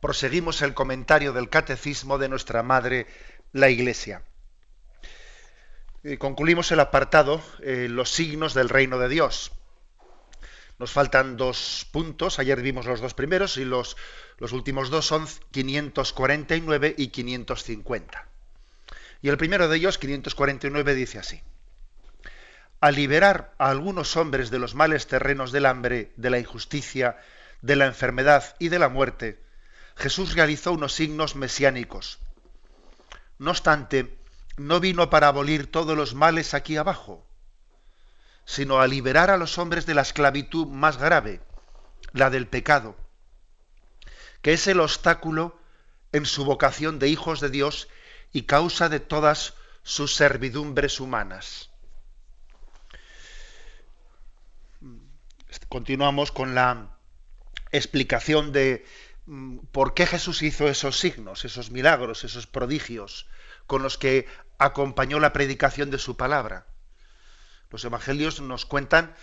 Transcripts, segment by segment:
proseguimos el comentario del catecismo de nuestra Madre, la Iglesia. Eh, concluimos el apartado, eh, los signos del reino de Dios. Nos faltan dos puntos, ayer vimos los dos primeros y los, los últimos dos son 549 y 550. Y el primero de ellos, 549, dice así. A liberar a algunos hombres de los males terrenos del hambre, de la injusticia, de la enfermedad y de la muerte, Jesús realizó unos signos mesiánicos. No obstante, no vino para abolir todos los males aquí abajo, sino a liberar a los hombres de la esclavitud más grave, la del pecado, que es el obstáculo en su vocación de hijos de Dios y causa de todas sus servidumbres humanas. Continuamos con la explicación de por qué Jesús hizo esos signos, esos milagros, esos prodigios con los que acompañó la predicación de su palabra. Los evangelios nos cuentan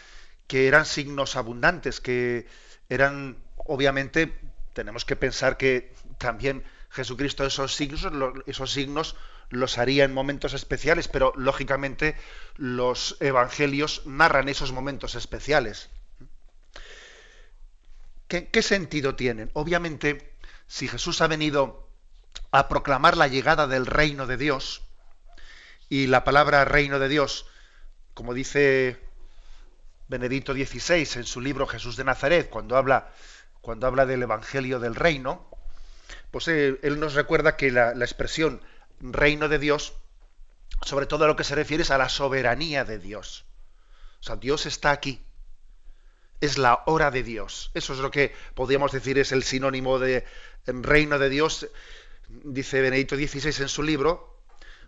que eran signos abundantes, que eran, obviamente, tenemos que pensar que también Jesucristo esos signos, esos signos los haría en momentos especiales, pero lógicamente los evangelios narran esos momentos especiales. ¿Qué, sentido tienen? Obviamente, si Jesús ha venido a proclamar la llegada del reino de Dios, y la palabra reino de Dios, como dice Benedicto XVI en su libro Jesús de Nazaret, cuando habla, cuando habla del Evangelio del reino, pues él, nos recuerda que la, la, expresión reino de Dios, sobre todo a lo que se refiere es a la soberanía de Dios. O sea, Dios está aquí es la hora de Dios. Eso es lo que podríamos decir es el sinónimo de reino de Dios. Dice Benedicto XVI en su libro,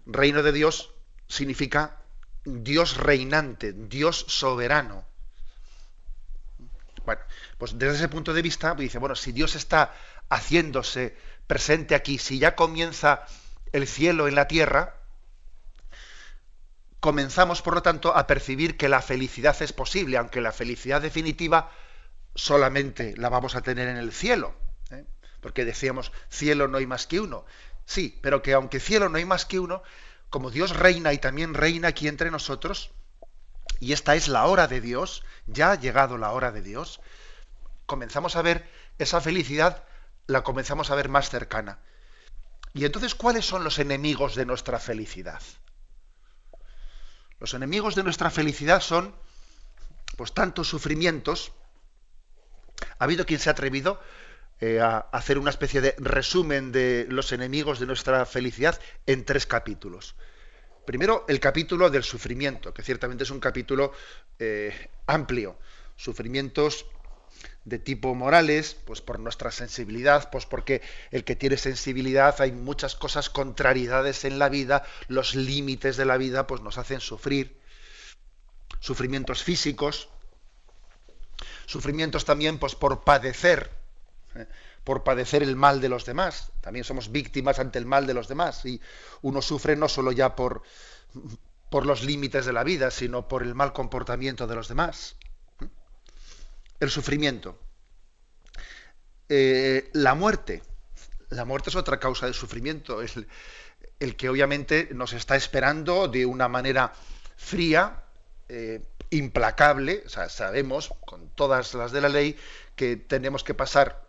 reino de Dios significa Dios reinante, Dios soberano. Bueno, pues desde ese punto de vista, dice, bueno, si Dios está haciéndose presente aquí, si ya comienza el cielo en la tierra, comenzamos, por lo tanto, a percibir que la felicidad es posible, aunque la felicidad definitiva solamente la vamos a tener en el cielo. ¿eh? Porque decíamos, cielo no hay más que uno. Sí, pero que aunque cielo no hay más que uno, como Dios reina y también reina aquí entre nosotros, y esta es la hora de Dios, ya ha llegado la hora de Dios, comenzamos a ver esa felicidad, la comenzamos a ver más cercana. Y entonces, ¿cuáles son los enemigos de nuestra felicidad? Los enemigos de nuestra felicidad son, pues, tantos sufrimientos. Ha habido quien se ha atrevido eh, a hacer una especie de resumen de los enemigos de nuestra felicidad en tres capítulos. Primero, el capítulo del sufrimiento, que ciertamente es un capítulo eh, amplio. Sufrimientos de tipo morales, pues por nuestra sensibilidad, pues porque el que tiene sensibilidad hay muchas cosas, contrariedades en la vida, los límites de la vida, pues nos hacen sufrir, sufrimientos físicos, sufrimientos también pues por padecer, ¿eh? por padecer el mal de los demás, también somos víctimas ante el mal de los demás y uno sufre no solo ya por por los límites de la vida, sino por el mal comportamiento de los demás el sufrimiento. Eh, la muerte. La muerte es otra causa de sufrimiento. El, el que obviamente nos está esperando de una manera fría, eh, implacable. Sabemos, con todas las de la ley, que tenemos que pasar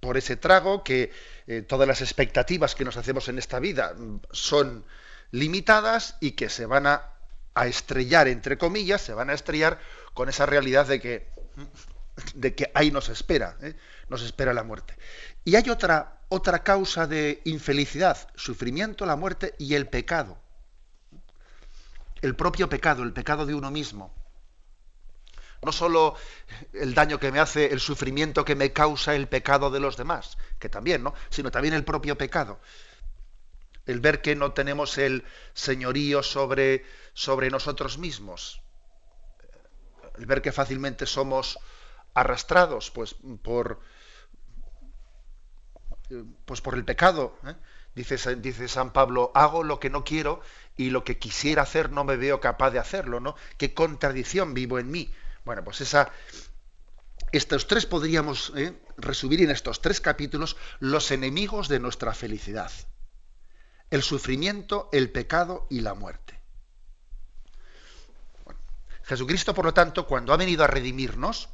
por ese trago, que eh, todas las expectativas que nos hacemos en esta vida son limitadas y que se van a estrellar, entre comillas, se van a estrellar con esa realidad de que de que ahí nos espera, ¿eh? nos espera la muerte. Y hay otra, otra causa de infelicidad, sufrimiento, la muerte y el pecado. El propio pecado, el pecado de uno mismo. No solo el daño que me hace, el sufrimiento que me causa el pecado de los demás, que también, ¿no? Sino también el propio pecado. El ver que no tenemos el señorío sobre, sobre nosotros mismos. El ver que fácilmente somos arrastrados pues, por, pues por el pecado. ¿eh? Dice, dice, San Pablo, hago lo que no quiero y lo que quisiera hacer no me veo capaz de hacerlo, ¿no? Qué contradicción vivo en mí. Bueno, pues esa, estos tres podríamos ¿eh? resumir en estos tres capítulos los enemigos de nuestra felicidad. El sufrimiento, el pecado y la muerte. Jesucristo, por lo tanto, cuando ha venido a redimirnos,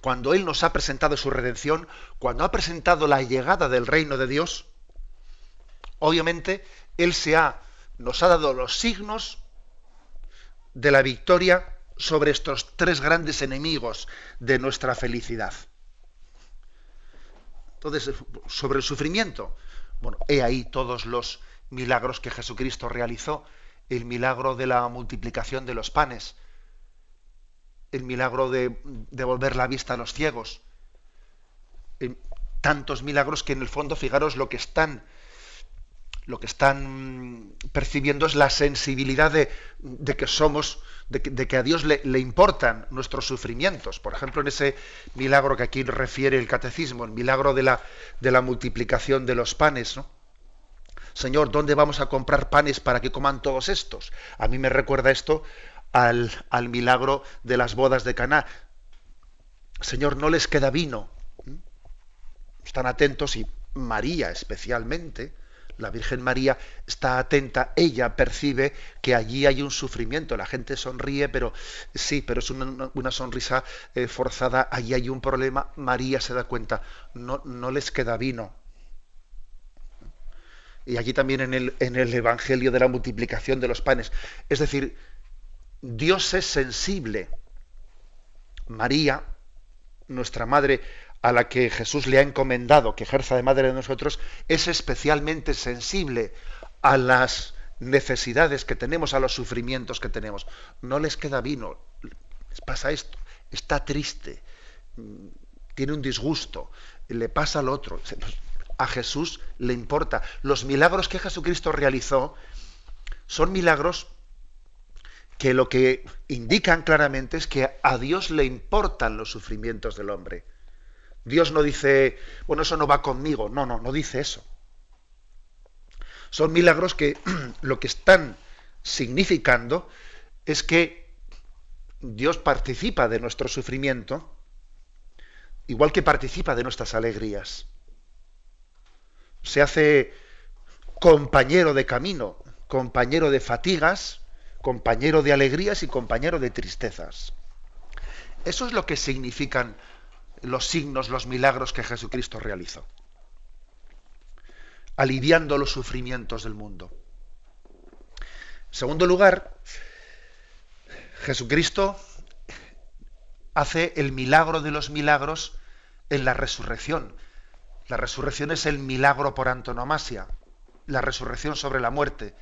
cuando Él nos ha presentado su redención, cuando ha presentado la llegada del reino de Dios, obviamente Él se ha, nos ha dado los signos de la victoria sobre estos tres grandes enemigos de nuestra felicidad. Entonces, sobre el sufrimiento, bueno, he ahí todos los milagros que Jesucristo realizó, el milagro de la multiplicación de los panes, el milagro de devolver la vista a los ciegos. tantos milagros que en el fondo, fijaros, lo que están, lo que están percibiendo es la sensibilidad de, que somos, de que, a Dios le, importan nuestros sufrimientos. Por ejemplo, en ese milagro que aquí refiere el catecismo, el milagro de la, de la multiplicación de los panes, ¿no? Señor, ¿dónde vamos a comprar panes para que coman todos estos? A mí me recuerda esto al, milagro de las bodas de Caná. Señor, no les queda vino. Están atentos y María especialmente, la Virgen María está atenta, ella percibe que allí hay un sufrimiento, la gente sonríe, pero sí, pero es una, sonrisa eh, forzada, allí hay un problema, María se da cuenta, no, no les queda vino. Y aquí también en el, en el Evangelio de la multiplicación de los panes. Es decir, Dios es sensible. María, nuestra madre, a la que Jesús le ha encomendado que ejerza de madre de nosotros, es especialmente sensible a las necesidades que tenemos, a los sufrimientos que tenemos. No les queda vino, les pasa esto, está triste, tiene un disgusto, le pasa al otro. A Jesús le importa. Los milagros que Jesucristo realizó son milagros que lo que indican claramente es que a Dios le importan los sufrimientos del hombre. Dios no dice, bueno, eso no va conmigo. No, no, no dice eso. Son milagros que lo que están significando es que Dios participa de nuestro sufrimiento, igual que participa de nuestras alegrías. Se hace compañero de camino, compañero de fatigas, compañero de alegrías y compañero de tristezas. Eso es lo que significan los signos, los milagros que Jesucristo realizó, aliviando los sufrimientos del mundo. En segundo lugar, Jesucristo hace el milagro de los milagros en la resurrección. La resurrección es el milagro por antonomasia, la resurrección sobre la muerte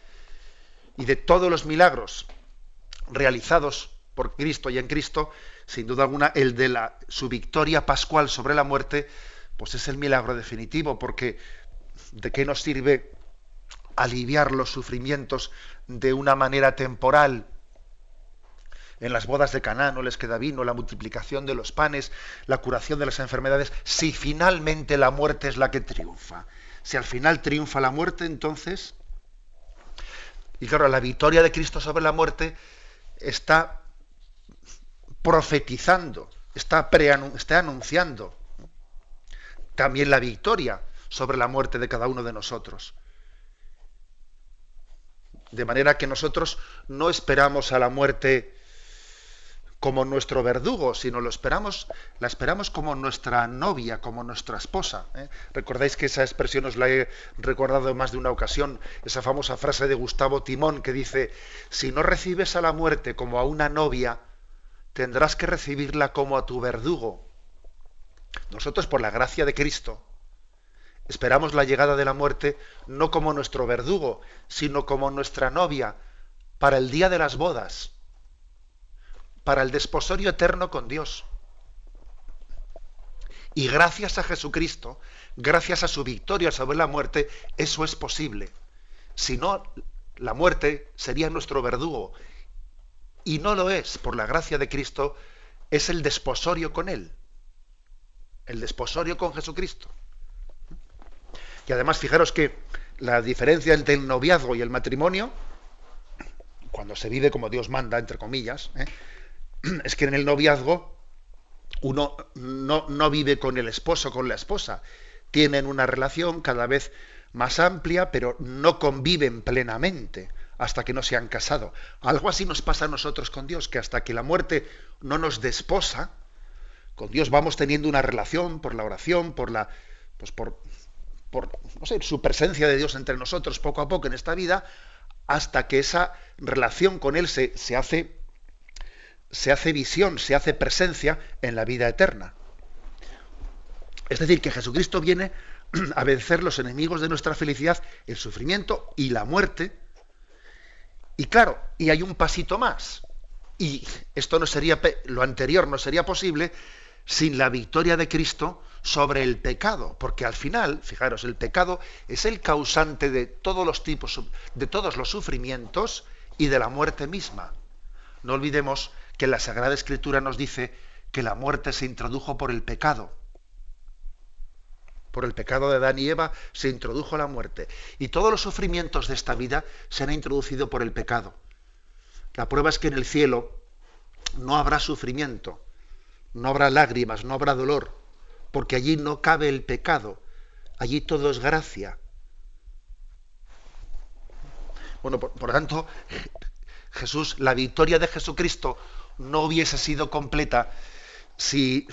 y de todos los milagros realizados por Cristo y en Cristo, sin duda alguna, el de la, su victoria pascual sobre la muerte, pues es el milagro definitivo, porque ¿de qué nos sirve aliviar los sufrimientos de una manera temporal? En las bodas de Caná no les queda vino, la multiplicación de los panes, la curación de las enfermedades, si finalmente la muerte es la que triunfa. Si al final triunfa la muerte, entonces y claro, la victoria de Cristo sobre la muerte está profetizando, está, anunciando también la victoria sobre la muerte de cada uno de nosotros. De manera que nosotros no esperamos a la muerte como nuestro verdugo, sino lo esperamos, la esperamos como nuestra novia, como nuestra esposa. ¿eh? Recordáis que esa expresión os la he recordado en más de una ocasión, esa famosa frase de Gustavo Timón que dice, si no recibes a la muerte como a una novia, tendrás que recibirla como a tu verdugo. Nosotros, por la gracia de Cristo, esperamos la llegada de la muerte no como nuestro verdugo, sino como nuestra novia, para el día de las bodas para el desposorio eterno con Dios. Y gracias a Jesucristo, gracias a su victoria sobre la muerte, eso es posible. Si no, la muerte sería nuestro verdugo. Y no lo es, por la gracia de Cristo, es el desposorio con Él. El desposorio con Jesucristo. Y además, fijaros que la diferencia entre el noviazgo y el matrimonio, cuando se vive como Dios manda, entre comillas, ¿eh? es que en el noviazgo uno no, vive con el esposo, con la esposa. Tienen una relación cada vez más amplia, pero no conviven plenamente hasta que no se han casado. Algo así nos pasa a nosotros con Dios, que hasta que la muerte no nos desposa, con Dios vamos teniendo una relación por la oración, por la, pues por, por no sé, su presencia de Dios entre nosotros poco a poco en esta vida, hasta que esa relación con Él se, se hace se hace visión, se hace presencia en la vida eterna. Es decir, que Jesucristo viene a vencer los enemigos de nuestra felicidad, el sufrimiento y la muerte. Y claro, y hay un pasito más. Y esto no sería lo anterior no sería posible sin la victoria de Cristo sobre el pecado, porque al final, fijaros, el pecado es el causante de todos los tipos de todos los sufrimientos y de la muerte misma. No olvidemos que la Sagrada Escritura nos dice que la muerte se introdujo por el pecado. Por el pecado de Adán y Eva se introdujo la muerte. Y todos los sufrimientos de esta vida se han introducido por el pecado. La prueba es que en el cielo no habrá sufrimiento, no habrá lágrimas, no habrá dolor, porque allí no cabe el pecado, allí todo es gracia. Bueno, por, por tanto, Jesús, la victoria de Jesucristo no hubiese sido completa si,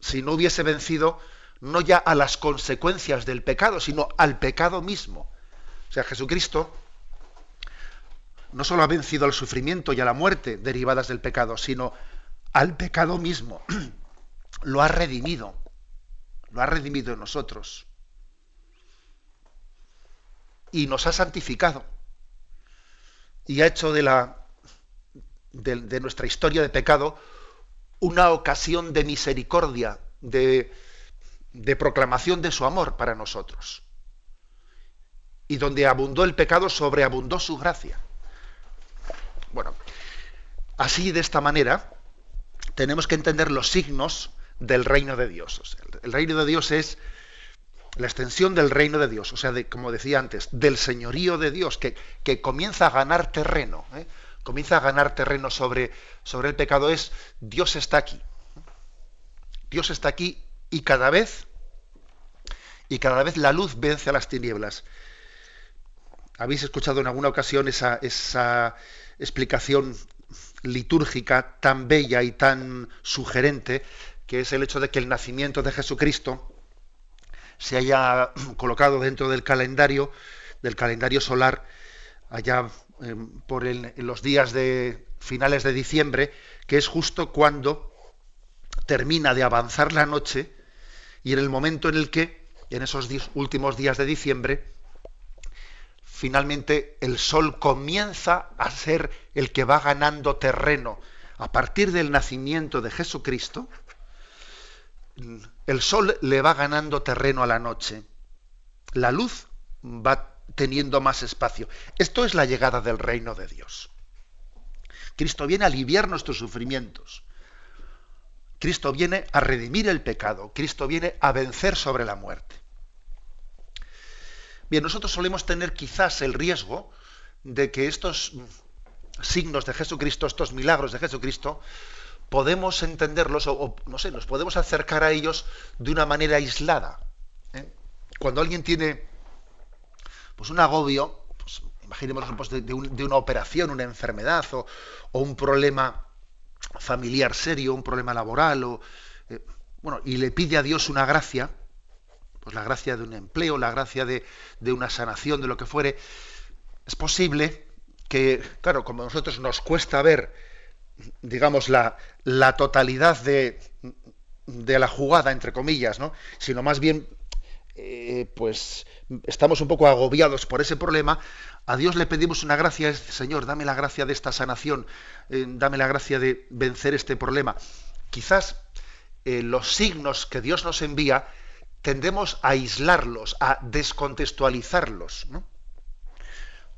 si no hubiese vencido no ya a las consecuencias del pecado, sino al pecado mismo. O sea, Jesucristo no solo ha vencido al sufrimiento y a la muerte derivadas del pecado, sino al pecado mismo. Lo ha redimido. Lo ha redimido en nosotros. Y nos ha santificado. Y ha hecho de la de, nuestra historia de pecado una ocasión de misericordia, de, de proclamación de su amor para nosotros. Y donde abundó el pecado, sobreabundó su gracia. Bueno, así de esta manera tenemos que entender los signos del reino de Dios. el reino de Dios es la extensión del reino de Dios, o sea, de, como decía antes, del señorío de Dios, que, que comienza a ganar terreno. ¿eh? Comienza a ganar terreno sobre, sobre el pecado es Dios está aquí. Dios está aquí y cada vez y cada vez la luz vence a las tinieblas. Habéis escuchado en alguna ocasión esa, esa explicación litúrgica tan bella y tan sugerente que es el hecho de que el nacimiento de Jesucristo se haya colocado dentro del calendario del calendario solar allá Em, por los días de finales de diciembre, que es justo cuando termina de avanzar la noche y en el momento en el que, en esos últimos días de diciembre, finalmente el sol comienza a ser el que va ganando terreno. A partir del nacimiento de Jesucristo, el sol le va ganando terreno a la noche. La luz va teniendo más espacio. Esto es la llegada del reino de Dios. Cristo viene a aliviar nuestros sufrimientos. Cristo viene a redimir el pecado. Cristo viene a vencer sobre la muerte. Bien, nosotros solemos tener quizás el riesgo de que estos signos de Jesucristo, estos milagros de Jesucristo, podemos entenderlos o, no sé, nos podemos acercar a ellos de una manera aislada. ¿eh? Cuando alguien tiene pues un agobio, pues, imaginemos pues, de, una operación, una enfermedad o, un problema familiar serio, un problema laboral, o, eh, bueno, y le pide a Dios una gracia, pues la gracia de un empleo, la gracia de, una sanación, de lo que fuere, es posible que, claro, como a nosotros nos cuesta ver, digamos, la, la totalidad de, de la jugada, entre comillas, ¿no? sino más bien eh, pues estamos un poco agobiados por ese problema, a Dios le pedimos una gracia, Señor, dame la gracia de esta sanación, eh, dame la gracia de vencer este problema. Quizás eh, los signos que Dios nos envía tendemos a aislarlos, a descontextualizarlos,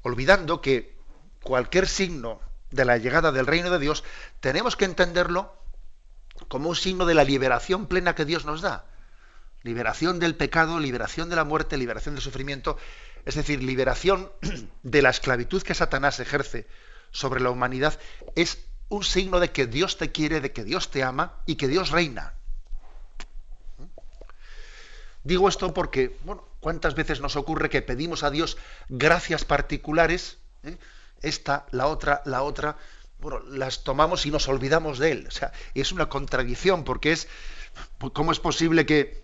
olvidando que cualquier signo de la llegada del reino de Dios tenemos que entenderlo como un signo de la liberación plena que Dios nos da. Liberación del pecado, liberación de la muerte, liberación del sufrimiento, es decir, liberación de la esclavitud que Satanás ejerce sobre la humanidad, es un signo de que Dios te quiere, de que Dios te ama y que Dios reina. Digo esto porque, bueno, ¿cuántas veces nos ocurre que pedimos a Dios gracias particulares? ¿eh? Esta, la otra, la otra, bueno, las tomamos y nos olvidamos de Él. O sea, es una contradicción porque es, ¿cómo es posible que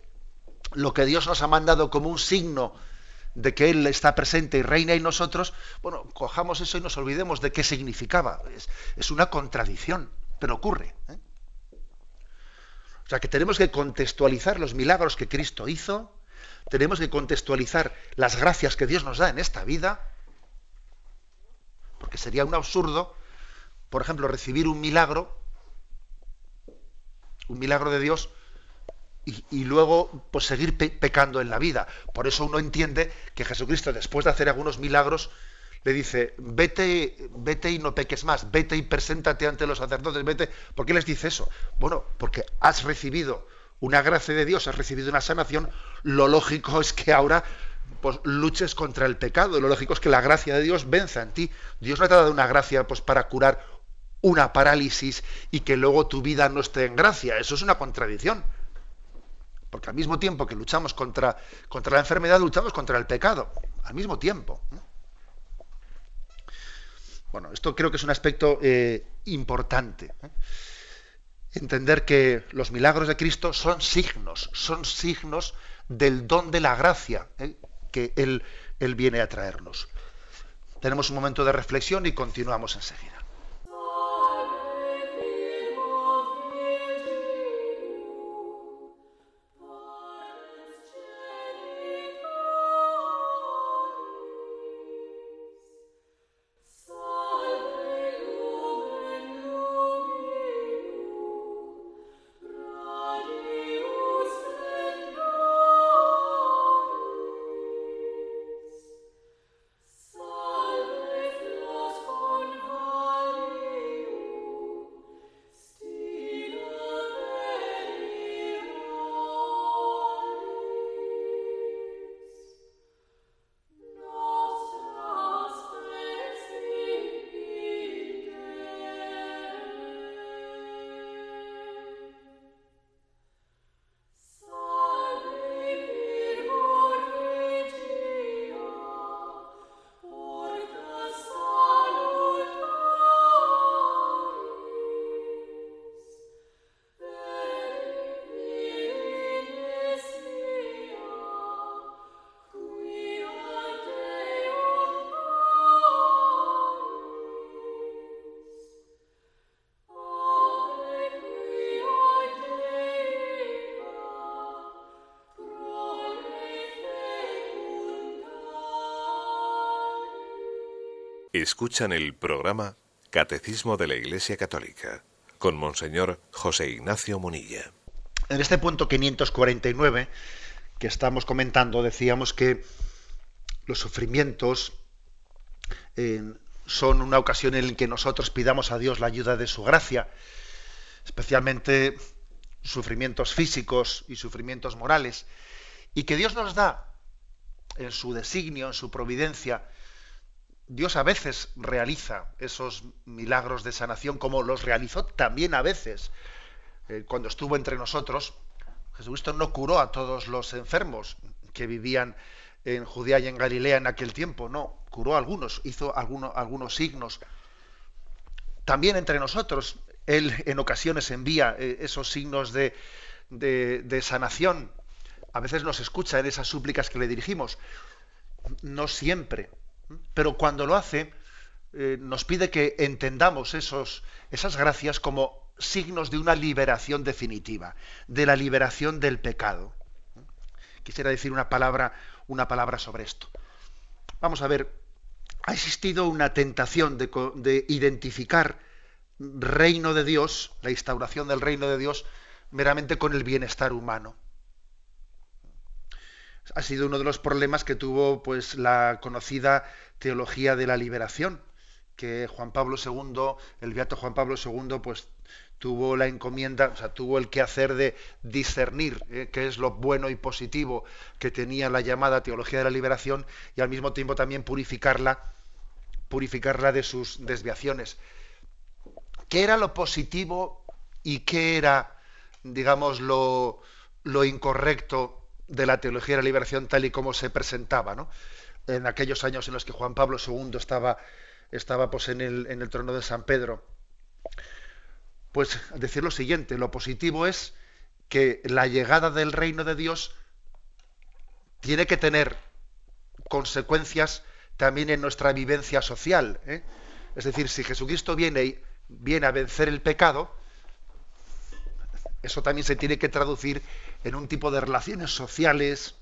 lo que Dios nos ha mandado como un signo de que Él está presente y reina en nosotros, bueno, cojamos eso y nos olvidemos de qué significaba. Es, una contradicción, pero ocurre. ¿eh? O sea que tenemos que contextualizar los milagros que Cristo hizo, tenemos que contextualizar las gracias que Dios nos da en esta vida, porque sería un absurdo, por ejemplo, recibir un milagro, un milagro de Dios, y, luego pues seguir pecando en la vida. Por eso uno entiende que Jesucristo, después de hacer algunos milagros, le dice, vete, vete y no peques más, vete y preséntate ante los sacerdotes, vete. ¿Por qué les dice eso? Bueno, porque has recibido una gracia de Dios, has recibido una sanación, lo lógico es que ahora pues, luches contra el pecado, lo lógico es que la gracia de Dios venza en ti. Dios no te ha dado una gracia pues, para curar una parálisis y que luego tu vida no esté en gracia, eso es una contradicción. Porque al mismo tiempo que luchamos contra, contra la enfermedad, luchamos contra el pecado. Al mismo tiempo. Bueno, esto creo que es un aspecto eh, importante. ¿eh? Entender que los milagros de Cristo son signos, son signos del don de la gracia ¿eh? que él, él viene a traernos. Tenemos un momento de reflexión y continuamos enseguida. Escuchan el programa Catecismo de la Iglesia Católica con Monseñor José Ignacio Munilla. En este punto 549 que estamos comentando decíamos que los sufrimientos eh, son una ocasión en la que nosotros pidamos a Dios la ayuda de su gracia, especialmente sufrimientos físicos y sufrimientos morales, y que Dios nos da en su designio, en su providencia, Dios a veces realiza esos milagros de sanación como los realizó también a veces eh, cuando estuvo entre nosotros. Jesucristo no curó a todos los enfermos que vivían en Judea y en Galilea en aquel tiempo, no, curó a algunos, hizo algunos signos. También entre nosotros, Él en ocasiones envía eh, esos signos de, de sanación. A veces nos escucha en esas súplicas que le dirigimos. No siempre, pero cuando lo hace, eh, nos pide que entendamos esos, esas gracias como signos de una liberación definitiva, de la liberación del pecado. quisiera decir una palabra, una palabra sobre esto. Vamos a ver, ha existido una tentación de, de identificar reino de Dios, la instauración del reino de Dios, meramente con el bienestar humano. Ha sido uno de los problemas que tuvo pues la conocida teología de la liberación, que Juan Pablo II, el beato Juan Pablo II, pues tuvo la encomienda, o sea, tuvo el quehacer de discernir eh, qué es lo bueno y positivo que tenía la llamada teología de la liberación y al mismo tiempo también purificarla, purificarla de sus desviaciones. ¿Qué era lo positivo y qué era, digamos, lo, lo incorrecto de la teología de la liberación tal y como se presentaba, ¿no? En aquellos años en los que Juan Pablo II estaba, estaba pues, en, el, en el trono de San Pedro pues decir lo siguiente, lo positivo es que la llegada del reino de Dios tiene que tener consecuencias también en nuestra vivencia social. ¿eh? Es decir, si Jesucristo viene, viene a vencer el pecado, eso también se tiene que traducir en un tipo de relaciones sociales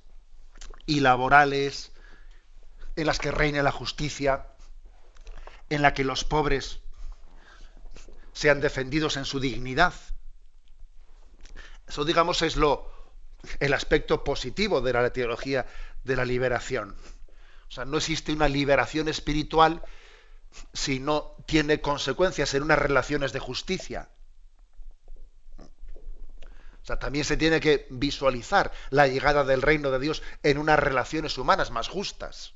y laborales en las que reine la justicia, en la que los pobres sean defendidos en su dignidad. Eso, digamos, es lo, el aspecto positivo de la teología de la liberación. O sea, no existe una liberación espiritual si no tiene consecuencias en unas relaciones de justicia. Sea, también se tiene que visualizar la llegada del reino de Dios en unas relaciones humanas más justas.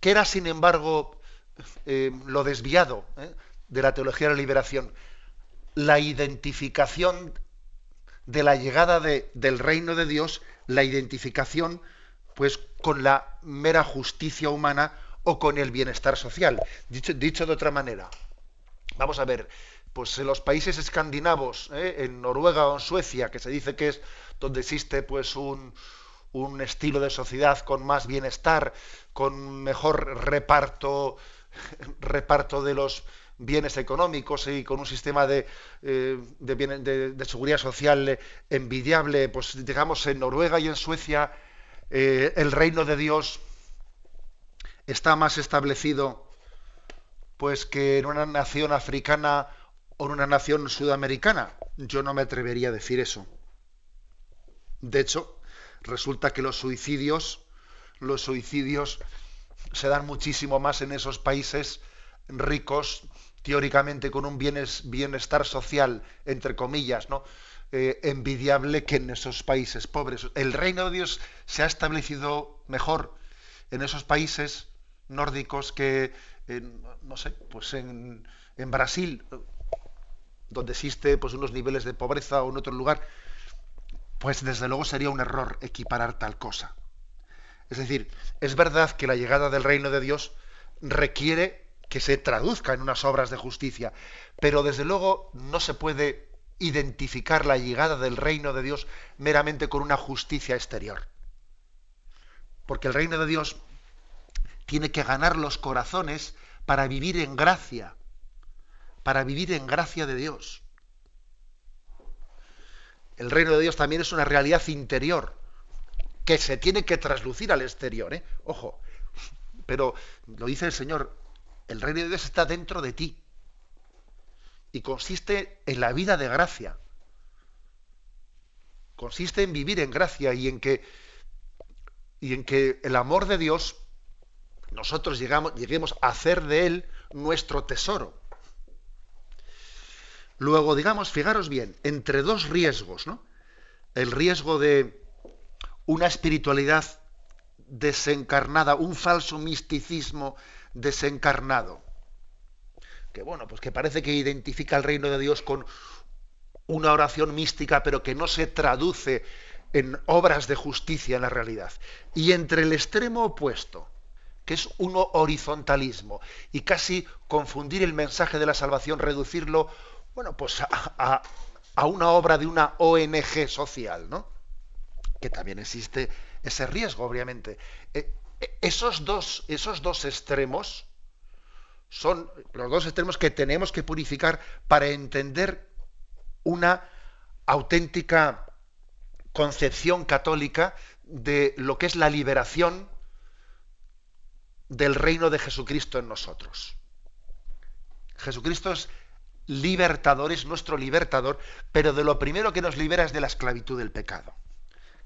¿Qué era, sin embargo, eh, lo desviado? Eh? de la teología de la liberación, la identificación de la llegada del reino de Dios, la identificación pues con la mera justicia humana o con el bienestar social. Dicho, dicho de otra manera, vamos a ver, pues en los países escandinavos, ¿eh? en Noruega o en Suecia, que se dice que es donde existe pues un, un estilo de sociedad con más bienestar, con mejor reparto, reparto de los bienes económicos y con un sistema de, eh, de, seguridad social envidiable, pues digamos en Noruega y en Suecia eh, el reino de Dios está más establecido pues que en una nación africana en una nación sudamericana. Yo no me atrevería a decir eso. De hecho, resulta que los suicidios, los suicidios se dan muchísimo más en esos países ricos teóricamente con un bienestar social, entre comillas, ¿no? Eh, envidiable que en esos países pobres. El reino de Dios se ha establecido mejor en esos países nórdicos que, no sé, pues en, Brasil, donde existe pues, unos niveles de pobreza o en otro lugar, pues desde luego sería un error equiparar tal cosa. Es decir, es verdad que la llegada del reino de Dios requiere que se traduzca en unas obras de justicia, pero desde luego no se puede identificar la llegada del reino de Dios meramente con una justicia exterior. Porque el reino de Dios tiene que ganar los corazones para vivir en gracia, para vivir en gracia de Dios. El reino de Dios también es una realidad interior que se tiene que traslucir al exterior, ¿eh? ojo. Pero lo dice el Señor, el reino de Dios está dentro de ti y consiste en la vida de gracia. Consiste en vivir en gracia y en que, y en que el amor de Dios nosotros llegamos, lleguemos a hacer de él nuestro tesoro. Luego, digamos, fijaros bien, entre dos riesgos, ¿no? El riesgo de una espiritualidad desencarnada, un falso misticismo desencarnado. Que bueno, pues que parece que identifica el reino de Dios con una oración mística, pero que no se traduce en obras de justicia en la realidad. Y entre el extremo opuesto, que es un horizontalismo, y casi confundir el mensaje de la salvación, reducirlo, bueno, pues a, una obra de una ONG social, ¿no? Que también existe ese riesgo, obviamente. Eh, esos dos, esos dos extremos son los dos extremos que tenemos que purificar para entender una auténtica concepción católica de lo que es la liberación del reino de Jesucristo en nosotros. Jesucristo es libertador, es nuestro libertador, pero de lo primero que nos libera es de la esclavitud del pecado,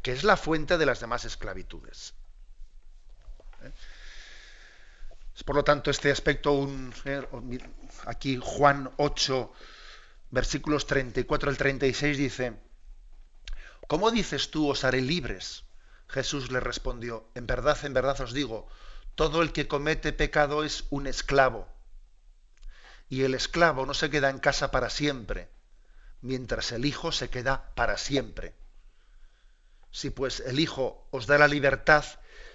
que es la fuente de las demás esclavitudes. ¿Eh? Por lo tanto este aspecto, un, eh, aquí Juan 8, versículos 34 al 36 dice, ¿cómo dices tú os haré libres? Jesús le respondió, en verdad, en verdad os digo, todo el que comete pecado es un esclavo y el esclavo no se queda en casa para siempre, mientras el Hijo se queda para siempre. Si pues el Hijo os da la libertad,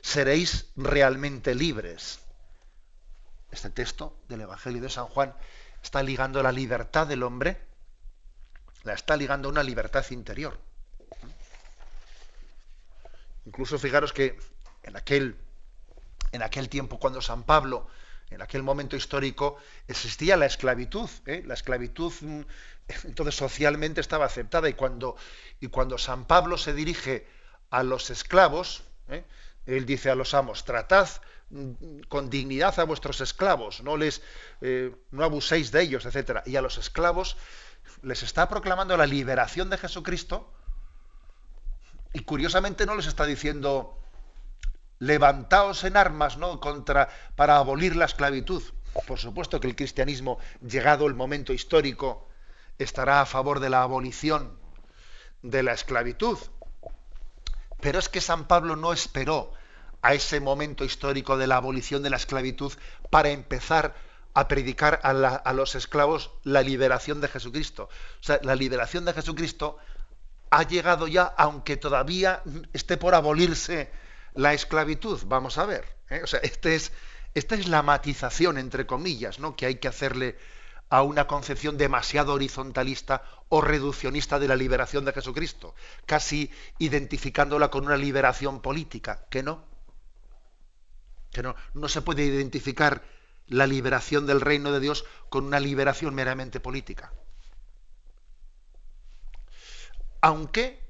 seréis realmente libres. Este texto del Evangelio de San Juan está ligando la libertad del hombre, la está ligando a una libertad interior. Incluso fijaros que en aquel, en aquel tiempo cuando San Pablo en aquel momento histórico existía la esclavitud. ¿eh? La esclavitud mm, entonces socialmente estaba aceptada y cuando, y cuando San Pablo se dirige a los esclavos, ¿eh? él dice a los amos, tratad mm, con dignidad a vuestros esclavos, no les eh, no abuséis de ellos, etcétera. Y a los esclavos les está proclamando la liberación de Jesucristo y curiosamente no les está diciendo levantaos en armas ¿no? Contra, para abolir la esclavitud. Por supuesto que el cristianismo, llegado el momento histórico, estará a favor de la abolición de la esclavitud. Pero es que San Pablo no esperó a ese momento histórico de la abolición de la esclavitud para empezar a predicar a, a, los esclavos la liberación de Jesucristo. O sea, la liberación de Jesucristo ha llegado ya, aunque todavía esté por abolirse la esclavitud, vamos a ver. ¿eh? O sea, este es, esta es la matización, entre comillas, ¿no? que hay que hacerle a una concepción demasiado horizontalista o reduccionista de la liberación de Jesucristo, casi identificándola con una liberación política, que no. Que no, no se puede identificar la liberación del reino de Dios con una liberación meramente política. Aunque,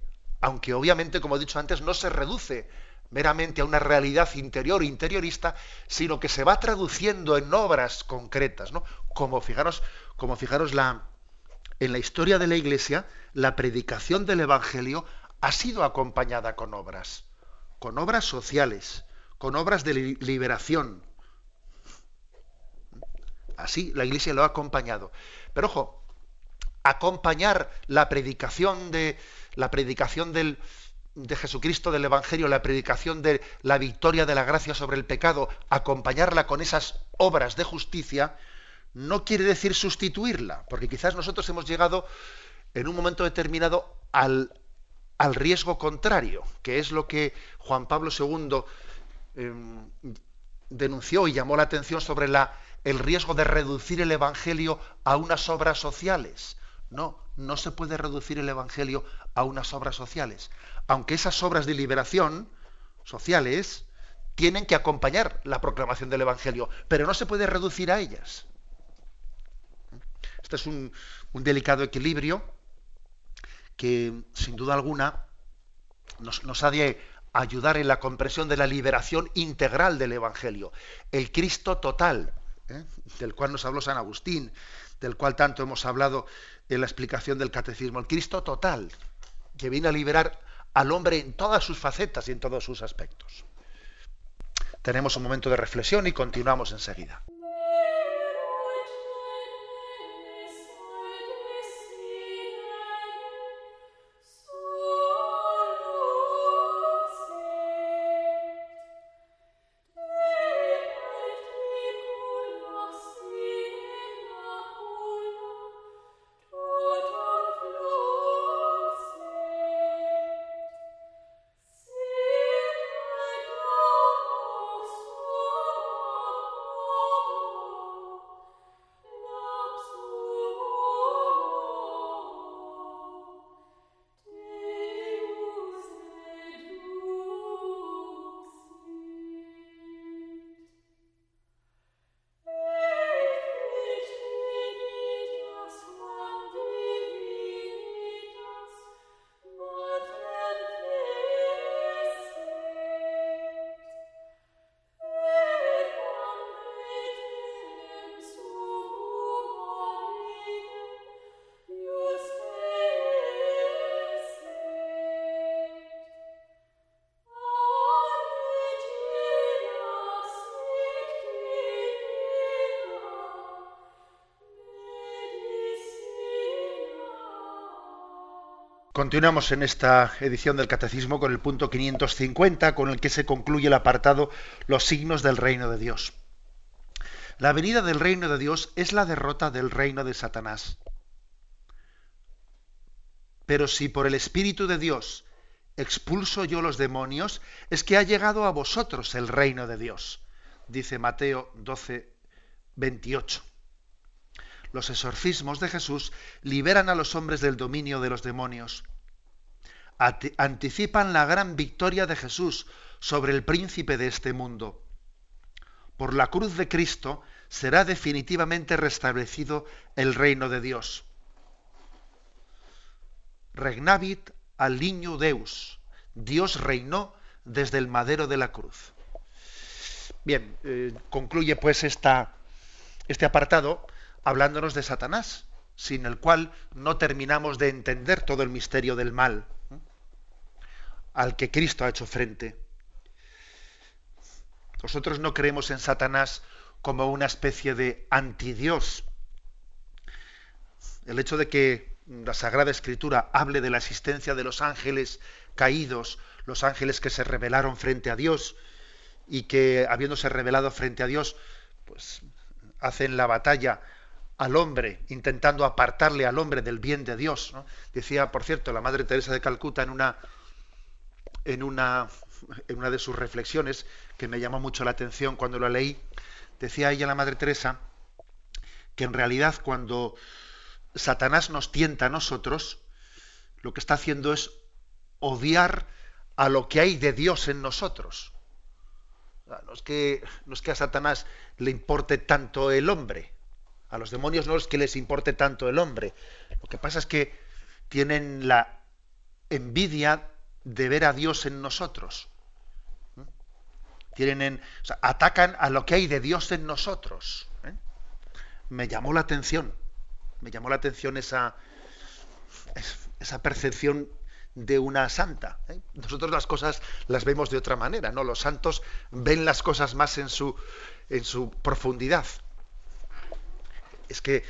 aunque obviamente, como he dicho antes, no se reduce meramente a una realidad interior, interiorista, sino que se va traduciendo en obras concretas, ¿no? Como fijaros, como fijaros la, en la historia de la Iglesia, la predicación del Evangelio ha sido acompañada con obras, con obras sociales, con obras de liberación. Así la Iglesia lo ha acompañado. Pero ojo, acompañar la predicación de la predicación del, de Jesucristo del Evangelio, la predicación de la victoria de la gracia sobre el pecado, acompañarla con esas obras de justicia, no quiere decir sustituirla, porque quizás nosotros hemos llegado en un momento determinado al, al riesgo contrario, que es lo que Juan Pablo II em, denunció y llamó la atención sobre la, el riesgo de reducir el Evangelio a unas obras sociales. No, no se puede reducir el Evangelio a unas obras sociales aunque esas obras de liberación sociales tienen que acompañar la proclamación del Evangelio, pero no se puede reducir a ellas. Este es un, delicado equilibrio que, sin duda alguna, nos, ha de ayudar en la comprensión de la liberación integral del Evangelio, el Cristo total, ¿eh? del cual nos habló San Agustín, del cual tanto hemos hablado en la explicación del catecismo, el Cristo total, que viene a liberar al hombre en todas sus facetas y en todos sus aspectos. Tenemos un momento de reflexión y continuamos enseguida. Continuamos en esta edición del Catecismo con el punto 550, con el que se concluye el apartado Los signos del reino de Dios. La venida del reino de Dios es la derrota del reino de Satanás. Pero si por el Espíritu de Dios expulso yo los demonios, es que ha llegado a vosotros el reino de Dios, dice Mateo 12, 28. Los exorcismos de Jesús liberan a los hombres del dominio de los demonios. Anticipan la gran victoria de Jesús sobre el príncipe de este mundo. Por la cruz de Cristo será definitivamente restablecido el reino de Dios. Regnavit al niño Deus. Dios reinó desde el madero de la cruz. Bien, eh, concluye pues este apartado hablándonos de Satanás, sin el cual no terminamos de entender todo el misterio del mal al que Cristo ha hecho frente. Nosotros no creemos en Satanás como una especie de antidios. El hecho de que la Sagrada Escritura hable de la existencia de los ángeles caídos, los ángeles que se rebelaron frente a Dios y que habiéndose rebelado frente a Dios, pues hacen la batalla al hombre, intentando apartarle al hombre del bien de Dios. Decía, por cierto, la Madre Teresa de Calcuta en una, en una, en una de sus reflexiones, que me llamó mucho la atención cuando la leí, decía ella, la Madre Teresa, que en realidad cuando Satanás nos tienta a nosotros, lo que está haciendo es odiar a lo que hay de Dios en nosotros. No es que, no es que a Satanás le importe tanto el hombre, a los demonios no es que les importe tanto el hombre. Lo que pasa es que tienen la envidia de ver a Dios en nosotros. Tienen atacan a lo que hay de Dios en nosotros. ¿eh? Me llamó la atención, me llamó la atención esa, esa percepción de una santa. ¿eh? Nosotros las cosas las vemos de otra manera, ¿no? Los santos ven las cosas más en su, en su profundidad es que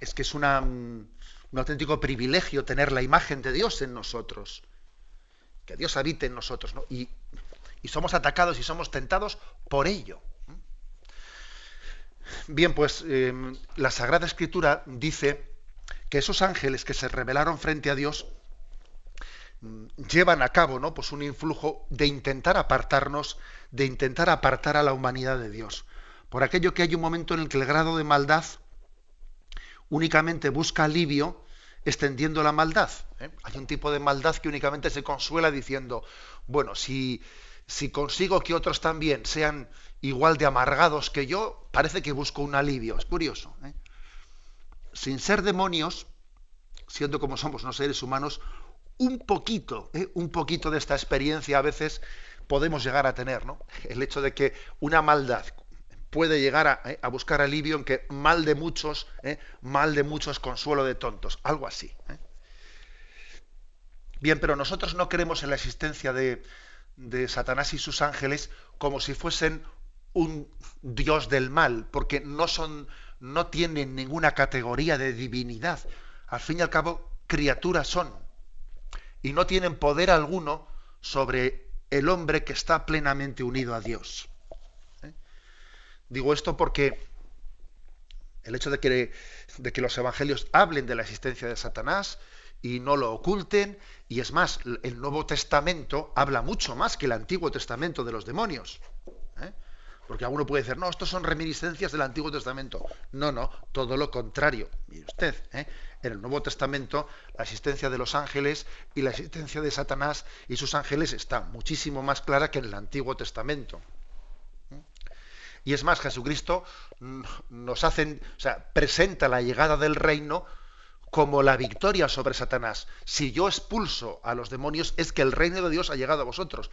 es, que es una, un auténtico privilegio tener la imagen de Dios en nosotros, que Dios habite en nosotros, y, somos atacados y somos tentados por ello. Bien, pues em, la Sagrada Escritura dice que esos ángeles que se rebelaron frente a Dios mm, llevan a cabo ¿no? pues un influjo de intentar apartarnos, de intentar apartar a la humanidad de Dios. Por aquello que hay un momento en el que el grado de maldad únicamente busca alivio extendiendo la maldad. ¿eh? Hay un tipo de maldad que únicamente se consuela diciendo, bueno, si, si consigo que otros también sean igual de amargados que yo, parece que busco un alivio. Es curioso. ¿eh? Sin ser demonios, siendo como somos los seres humanos, un poquito, ¿eh? un poquito de esta experiencia a veces podemos llegar a tener, ¿no? El hecho de que una maldad puede llegar eh, a, buscar alivio en que mal de muchos, eh, mal de muchos consuelo de tontos, algo así. Eh. Bien, pero nosotros no creemos en la existencia de, de Satanás y sus ángeles como si fuesen un dios del mal, porque no son, no tienen ninguna categoría de divinidad. Al fin y al cabo, criaturas son. Y no tienen poder alguno sobre el hombre que está plenamente unido a Dios. Digo esto porque el hecho de que, los evangelios hablen de la existencia de Satanás y no lo oculten, y es más, el Nuevo Testamento habla mucho más que el Antiguo Testamento de los demonios. ¿eh? Porque alguno puede decir, no, estos son reminiscencias del Antiguo Testamento. No, no, todo lo contrario. Mire usted, ¿eh? en el Nuevo Testamento la existencia de los ángeles y la existencia de Satanás y sus ángeles está muchísimo más clara que en el Antiguo Testamento. Y es más, Jesucristo nos hace, o sea, presenta la llegada del reino como la victoria sobre Satanás. Si yo expulso a los demonios, es que el reino de Dios ha llegado a vosotros.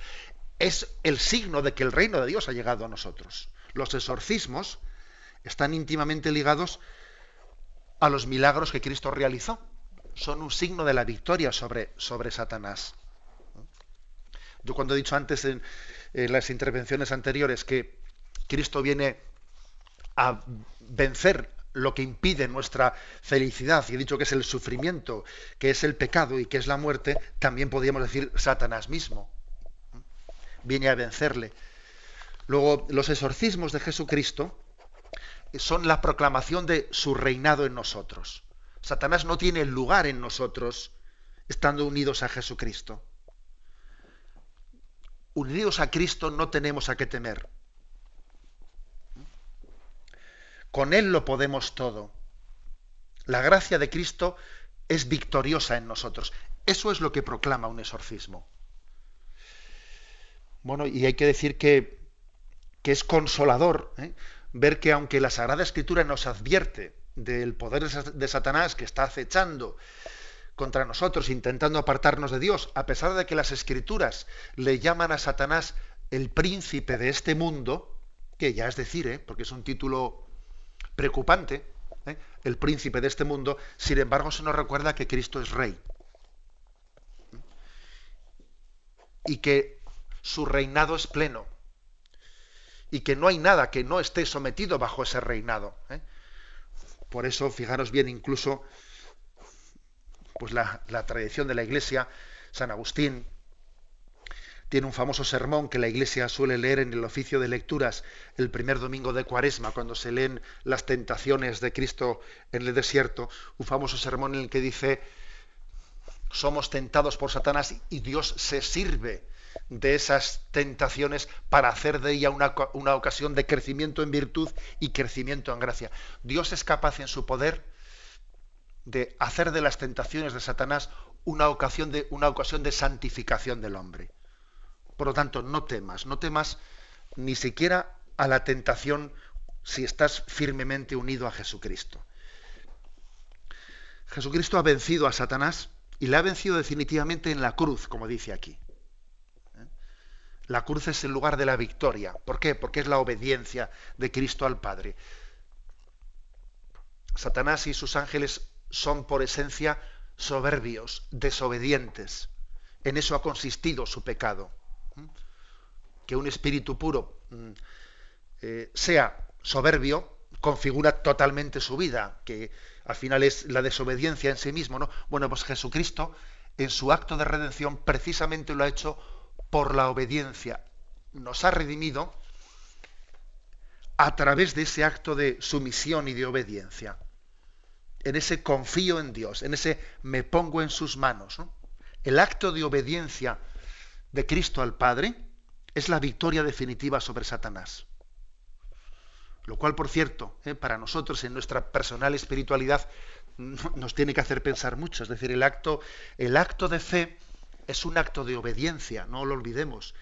Es el signo de que el reino de Dios ha llegado a nosotros. Los exorcismos están íntimamente ligados a los milagros que Cristo realizó. Son un signo de la victoria sobre, sobre Satanás. Yo cuando he dicho antes en las intervenciones anteriores que Cristo viene a vencer lo que impide nuestra felicidad, y he dicho que es el sufrimiento, que es el pecado y que es la muerte, también podríamos decir Satanás mismo. Viene a vencerle. Luego, los exorcismos de Jesucristo son la proclamación de su reinado en nosotros. Satanás no tiene lugar en nosotros estando unidos a Jesucristo. Unidos a Cristo no tenemos a qué temer. Con Él lo podemos todo. La gracia de Cristo es victoriosa en nosotros. Eso es lo que proclama un exorcismo. Bueno, y hay que decir que, es consolador ¿eh? ver que aunque la Sagrada Escritura nos advierte del poder de Satanás que está acechando contra nosotros, intentando apartarnos de Dios, a pesar de que las Escrituras le llaman a Satanás el príncipe de este mundo, que ya es decir, ¿eh? porque es un título preocupante, ¿eh? el príncipe de este mundo, sin embargo se nos recuerda que Cristo es rey. Y que su reinado es pleno. Y que no hay nada que no esté sometido bajo ese reinado. ¿eh? Por eso, fijaros bien, incluso pues la, la tradición de la Iglesia, San Agustín, tiene un famoso sermón que la Iglesia suele leer en el oficio de lecturas el primer domingo de Cuaresma, cuando se leen las tentaciones de Cristo en el desierto, un famoso sermón en el que dice, somos tentados por Satanás y Dios se sirve de esas tentaciones para hacer de ella una, una ocasión de crecimiento en virtud y crecimiento en gracia. Dios es capaz en su poder de hacer de las tentaciones de Satanás una ocasión de, una ocasión de santificación del hombre. Por lo tanto, no temas, no temas ni siquiera a la tentación si estás firmemente unido a Jesucristo. Jesucristo ha vencido a Satanás y le ha vencido definitivamente en la cruz, como dice aquí. ¿Eh? La cruz es el lugar de la victoria. ¿Por qué? Porque es la obediencia de Cristo al Padre. Satanás y sus ángeles son por esencia soberbios, desobedientes. En eso ha consistido su pecado que un espíritu puro eh, sea soberbio configura totalmente su vida, que al final es la desobediencia en sí mismo, ¿no? Bueno, pues Jesucristo en su acto de redención precisamente lo ha hecho por la obediencia. Nos ha redimido a través de ese acto de sumisión y de obediencia. En ese confío en Dios, en ese me pongo en sus manos. El acto de obediencia de Cristo al Padre es la victoria definitiva sobre Satanás. Lo cual, por cierto, eh, para nosotros en nuestra personal espiritualidad nos tiene que hacer pensar mucho. Es decir, el acto, el acto de fe es un acto de obediencia, no lo olvidemos.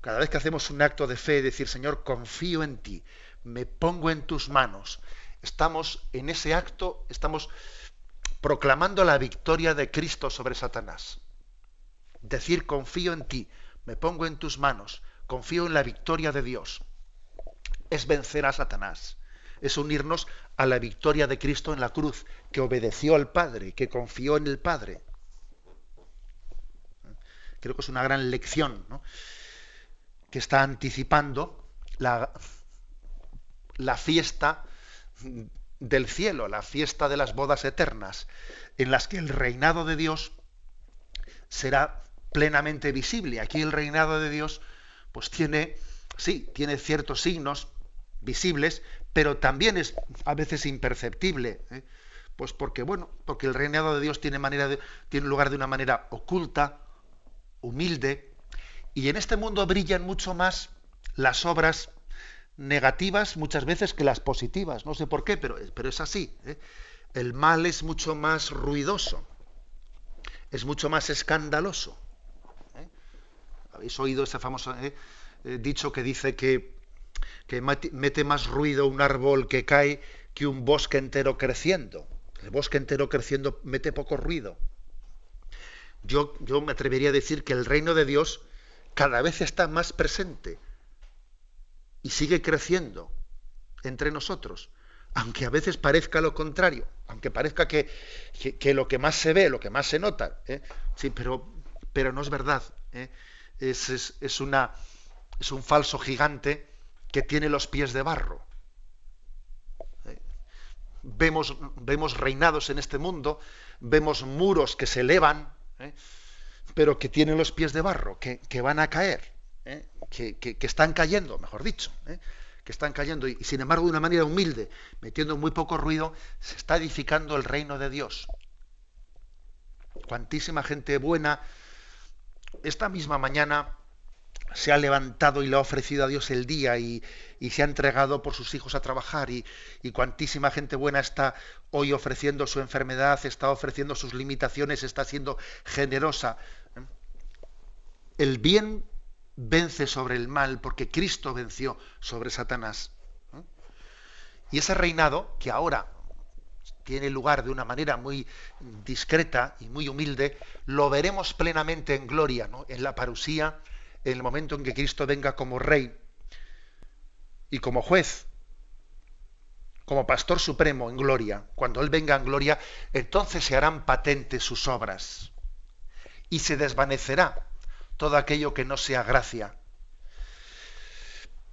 Cada vez que hacemos un acto de fe, decir, Señor, confío en ti, me pongo en tus manos, estamos en ese acto, estamos proclamando la victoria de Cristo sobre Satanás. Decir, confío en ti, me pongo en tus manos, confío en la victoria de Dios. Es vencer a Satanás, es unirnos a la victoria de Cristo en la cruz, que obedeció al Padre, que confió en el Padre. Creo que es una gran lección que está anticipando la, la fiesta del cielo, la fiesta de las bodas eternas, en las que el reinado de Dios será plenamente visible. Aquí el reinado de Dios pues tiene, sí, tiene ciertos signos visibles, pero también es a veces imperceptible. ¿eh? Pues porque, bueno, porque el reinado de Dios tiene, manera tiene lugar de una manera oculta, humilde, y en este mundo brillan mucho más las obras negativas muchas veces que las positivas. No sé por qué, pero, pero es así. ¿eh? El mal es mucho más ruidoso, es mucho más escandaloso. Habéis oído ese famoso eh, eh, dicho que dice que, mete más ruido un árbol que cae que un bosque entero creciendo. El bosque entero creciendo mete poco ruido. Yo, yo me atrevería a decir que el reino de Dios cada vez está más presente y sigue creciendo entre nosotros, aunque a veces parezca lo contrario, aunque parezca que, lo que más se ve, lo que más se nota, ¿eh? sí, pero, pero no es verdad es, una, es un falso gigante que tiene los pies de barro. Vemos, vemos reinados en este mundo, vemos muros que se elevan, ¿eh? pero que tienen los pies de barro, que, van a caer, ¿eh? que, están cayendo, mejor dicho, ¿eh? que están cayendo, y, sin embargo de una manera humilde, metiendo muy poco ruido, se está edificando el reino de Dios. Cuantísima gente buena, esta misma mañana se ha levantado y le ha ofrecido a Dios el día y, se ha entregado por sus hijos a trabajar y, cuantísima gente buena está hoy ofreciendo su enfermedad, está ofreciendo sus limitaciones, está siendo generosa. El bien vence sobre el mal porque Cristo venció sobre Satanás. Y ese reinado que ahora tiene lugar de una manera muy discreta y muy humilde, lo veremos plenamente en gloria, ¿no? en la parusía, en el momento en que Cristo venga como rey y como juez, como pastor supremo en gloria, cuando Él venga en gloria, entonces se harán patentes sus obras y se desvanecerá todo aquello que no sea gracia.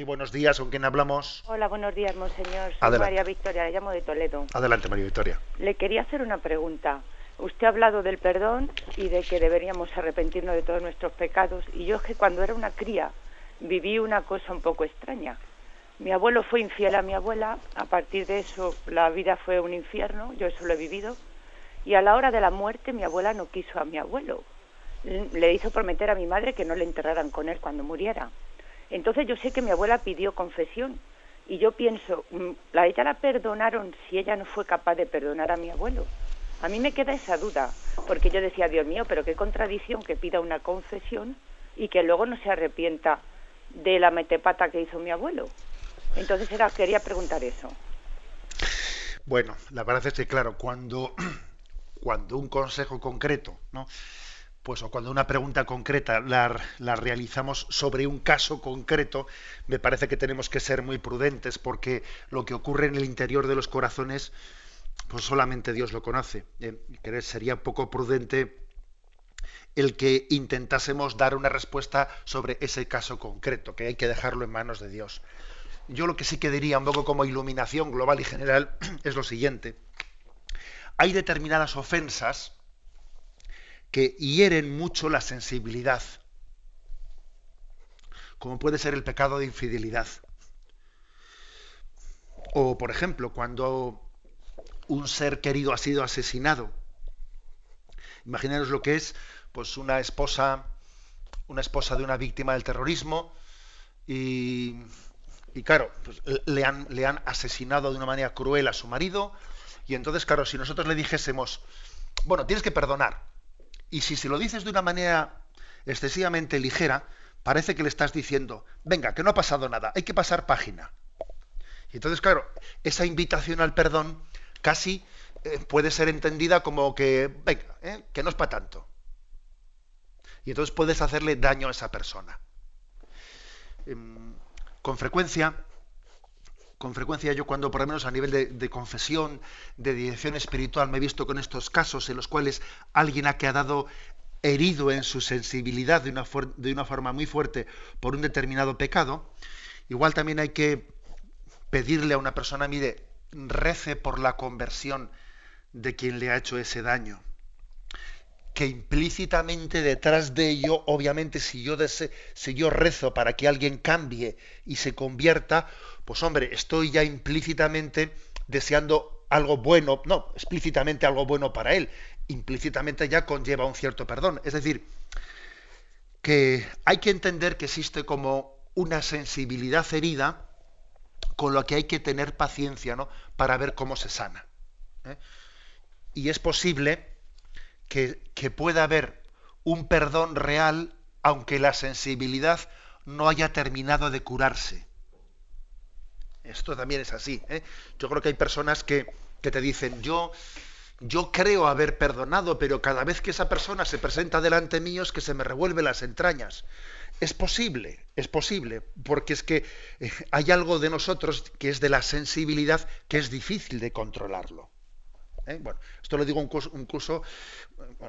Sí, buenos días, ¿con quién hablamos? Hola, buenos días, monseñor. Soy María Victoria, le llamo de Toledo. Adelante, María Victoria. Le quería hacer una pregunta. Usted ha hablado del perdón y de que deberíamos arrepentirnos de todos nuestros pecados. Y yo es que cuando era una cría viví una cosa un poco extraña. Mi abuelo fue infiel a mi abuela, a partir de eso la vida fue un infierno, yo eso lo he vivido. Y a la hora de la muerte mi abuela no quiso a mi abuelo. Le hizo prometer a mi madre que no le enterraran con él cuando muriera. Entonces yo sé que mi abuela pidió confesión y yo pienso, mm, ¿la ella la perdonaron si ella no fue capaz de perdonar a mi abuelo? A mí me queda esa duda, porque yo decía, Dios mío, pero qué contradicción que pida una confesión y que luego no se arrepienta de la metepata que hizo mi abuelo. Entonces era, quería preguntar eso. Bueno, la verdad es que claro, cuando, cuando un consejo concreto, ¿no? Pues o cuando una pregunta concreta la, realizamos sobre un caso concreto, me parece que tenemos que ser muy prudentes porque lo que ocurre en el interior de los corazones, pues solamente Dios lo conoce. Eh, sería poco prudente el que intentásemos dar una respuesta sobre ese caso concreto, que hay que dejarlo en manos de Dios. Yo lo que sí que diría un poco como iluminación global y general es lo siguiente. Hay determinadas ofensas, que hieren mucho la sensibilidad, como puede ser el pecado de infidelidad. O, por ejemplo, cuando un ser querido ha sido asesinado. Imaginaros lo que es pues una esposa, una esposa de una víctima del terrorismo y, claro, pues, le, han, le han asesinado de una manera cruel a su marido y entonces, claro, si nosotros le dijésemos, bueno, tienes que perdonar, y si se lo dices de una manera excesivamente ligera, parece que le estás diciendo, venga, que no ha pasado nada, hay que pasar página. Y entonces, claro, esa invitación al perdón casi eh, puede ser entendida como que, venga, eh, que no es para tanto. Y entonces puedes hacerle daño a esa persona. Em, con frecuencia, con frecuencia yo cuando por lo menos a nivel de, confesión, de dirección espiritual, me he visto con estos casos en los cuales alguien ha quedado herido en su sensibilidad de una, de una forma muy fuerte por un determinado pecado, igual también hay que pedirle a una persona, mire, rece por la conversión de quien le ha hecho ese daño que implícitamente detrás de ello, obviamente, si yo, si yo rezo para que alguien cambie y se convierta, pues hombre, estoy ya implícitamente deseando algo bueno, no, explícitamente algo bueno para él, implícitamente ya conlleva un cierto perdón. Es decir, que hay que entender que existe como una sensibilidad herida con lo que hay que tener paciencia ¿no? para ver cómo se sana. ¿eh? Y es posible que, pueda haber un perdón real aunque la sensibilidad no haya terminado de curarse. Esto también es así. ¿eh? Yo creo que hay personas que, que, te dicen, yo, yo creo haber perdonado, pero cada vez que esa persona se presenta delante mío es que se me revuelven las entrañas. Es posible, es posible, porque es que eh, hay algo de nosotros que es de la sensibilidad que es difícil de controlarlo. ¿Eh? Bueno, esto lo digo un curso,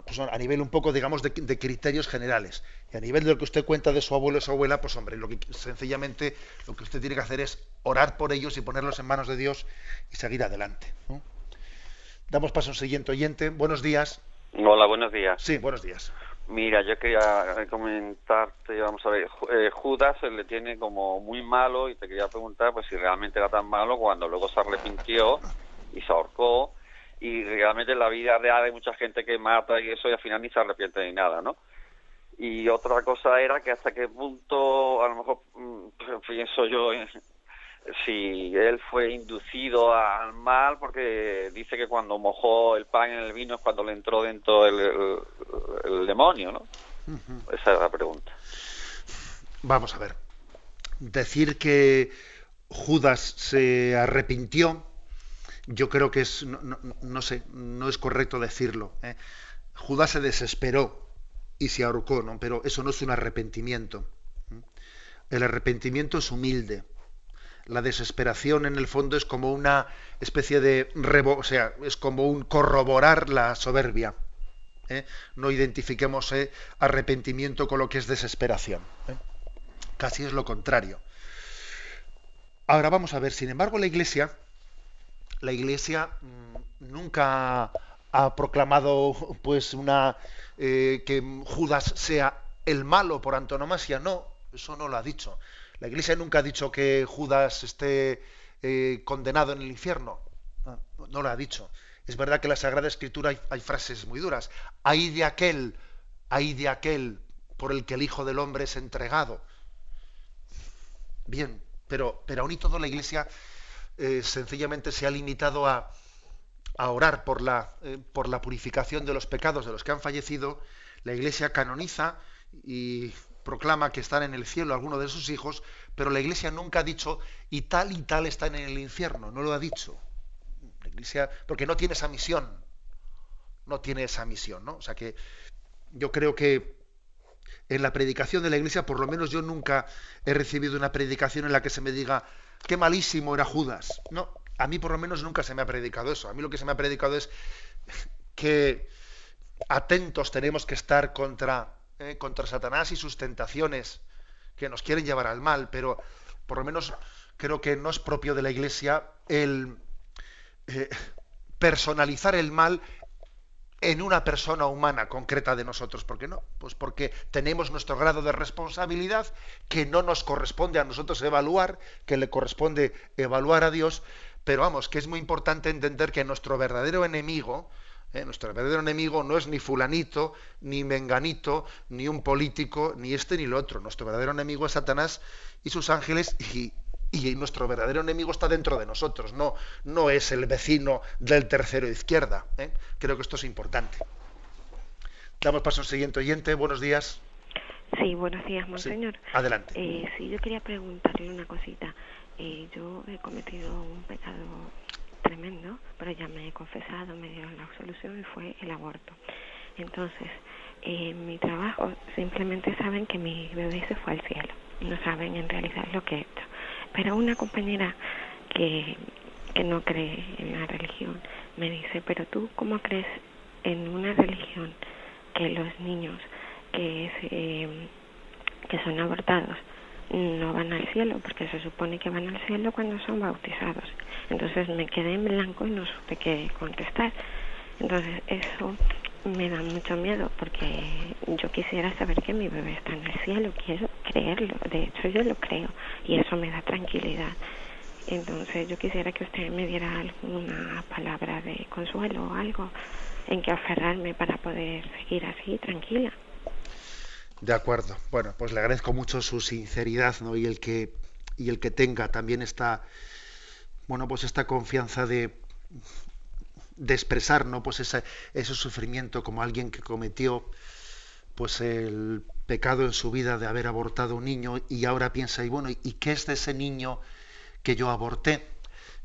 pues a nivel un poco, digamos, de, criterios generales. Y a nivel de lo que usted cuenta de su abuelo y su abuela, pues hombre, lo que sencillamente lo que usted tiene que hacer es orar por ellos y ponerlos en manos de Dios y seguir adelante. Damos paso a un siguiente oyente. Buenos días. Hola, buenos días. Sí, buenos días. Mira, yo quería comentarte, vamos a ver, eh, Judas se le tiene como muy malo y te quería preguntar pues si realmente era tan malo cuando luego se arrepintió y se ahorcó y realmente en la vida real hay mucha gente que mata y eso y al final ni se arrepiente ni nada, ¿no? Y otra cosa era que hasta qué punto, a lo mejor mm, pienso yo, si él fue inducido al mal, porque dice que cuando mojó el pan en el vino es cuando le entró dentro el, demonio, ¿no? Esa es la pregunta. Vamos a ver. Decir que Judas se arrepintió yo creo que es, no, sé, no es correcto decirlo. ¿eh? Judas se desesperó y se ahorcó, ¿no? pero eso no es un arrepentimiento. El arrepentimiento es humilde. La desesperación en el fondo es como una especie de rebo, o sea, es como un corroborar la soberbia. ¿eh? No identifiquemos ¿eh? arrepentimiento con lo que es desesperación. Casi es lo contrario. Ahora vamos a ver, sin embargo, la Iglesia la Iglesia mm, nunca ha proclamado pues una eh, que Judas sea el malo por antonomasia, no, eso no lo ha dicho. La Iglesia nunca ha dicho que Judas esté eh, condenado en el infierno, no, lo ha dicho. Es verdad que en la Sagrada Escritura hay, frases muy duras. Hay de aquel, hay de aquel por el que el Hijo del Hombre es entregado. Bien, pero, pero aún y todo la Iglesia eh, sencillamente se ha limitado a, orar por la, eh, por la purificación de los pecados de los que han fallecido, la Iglesia canoniza y proclama que están en el cielo algunos de sus hijos, pero la Iglesia nunca ha dicho y tal y tal están en el infierno, no lo ha dicho. La Iglesia, porque no tiene esa misión, no tiene esa misión, ¿no? O sea que yo creo que en la predicación de la Iglesia, por lo menos yo nunca he recibido una predicación en la que se me diga qué malísimo era Judas. No, a mí por lo menos nunca se me ha predicado eso. A mí lo que se me ha predicado es que atentos tenemos que estar contra, eh, contra Satanás y sus tentaciones que nos quieren llevar al mal, pero por lo menos creo que no es propio de la Iglesia el eh, personalizar el mal en una persona humana concreta de nosotros. ¿Por qué no? Pues porque tenemos nuestro grado de responsabilidad que no nos corresponde a nosotros evaluar, que le corresponde evaluar a Dios, pero vamos, que es muy importante entender que nuestro verdadero enemigo, eh, nuestro verdadero enemigo no es ni fulanito, ni menganito, ni un político, ni este ni lo otro. Nuestro verdadero enemigo es Satanás y sus ángeles y, y nuestro verdadero enemigo está dentro de nosotros, no, no es el vecino del tercero izquierda. ¿eh? Creo que esto es importante. Damos paso al siguiente oyente. Buenos días. Sí, buenos días, monseñor. adelante. Eh, sí, yo quería preguntarle una cosita. Eh, yo he cometido un pecado tremendo, pero ya me he confesado, me dieron la absolución y fue el aborto. Entonces, en mi trabajo simplemente saben que mi bebé se fue al cielo. No saben en realidad lo que pero una compañera que, que no cree en la religión, me dice, pero tú, ¿cómo crees en una religión que los niños que, eh, que son abortados no van al cielo, porque se supone que van al cielo cuando son bautizados. Entonces me quedé en blanco y no supe qué contestar. Entonces eso me da mucho miedo porque yo quisiera saber que mi bebé está en el cielo, quiero creerlo, de hecho yo lo creo y eso me da tranquilidad. Entonces yo quisiera que usted me diera alguna palabra de consuelo o algo en que aferrarme para poder seguir así, tranquila. De acuerdo. Bueno, pues le agradezco mucho su sinceridad, ¿no? Y el que y el que tenga también esta bueno, pues esta confianza de de expresar, ¿no? Pues ese, ese sufrimiento como alguien que cometió pues el pecado en su vida de haber abortado un niño y ahora piensa y bueno, ¿y qué es de ese niño que yo aborté?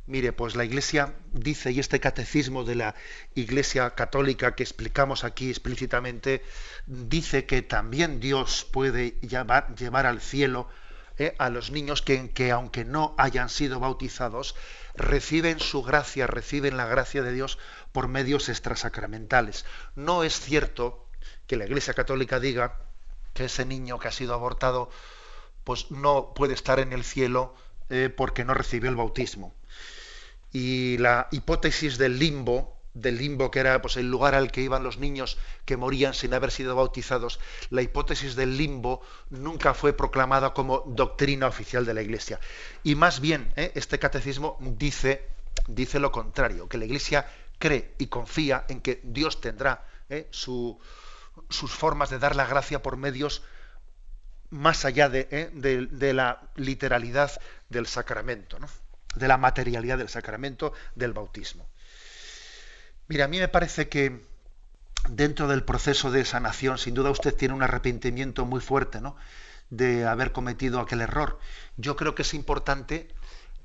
Mire, pues la Iglesia dice, y este catecismo de la Iglesia católica que explicamos aquí explícitamente, dice que también Dios puede llevar, llevar al cielo eh, a los niños que, que, aunque no hayan sido bautizados, reciben su gracia, reciben la gracia de Dios por medios extrasacramentales. No es cierto que la Iglesia católica diga que ese niño que ha sido abortado pues no puede estar en el cielo eh, porque no recibió el bautismo y la hipótesis del limbo, del limbo que era pues, el lugar al que iban los niños que morían sin haber sido bautizados, la hipótesis del limbo nunca fue proclamada como doctrina oficial de la Iglesia. Y más bien, ¿eh? este catecismo dice, dice lo contrario, que la Iglesia cree y confía en que Dios tendrá ¿eh? sus formas de dar la gracia por medios más allá de, ¿eh? de la literalidad del sacramento. ¿no? de la materialidad del sacramento del bautismo. Mira, a mí me parece que dentro del proceso de sanación, sin duda usted tiene un arrepentimiento muy fuerte, ¿no? de haber cometido aquel error. Yo creo que es importante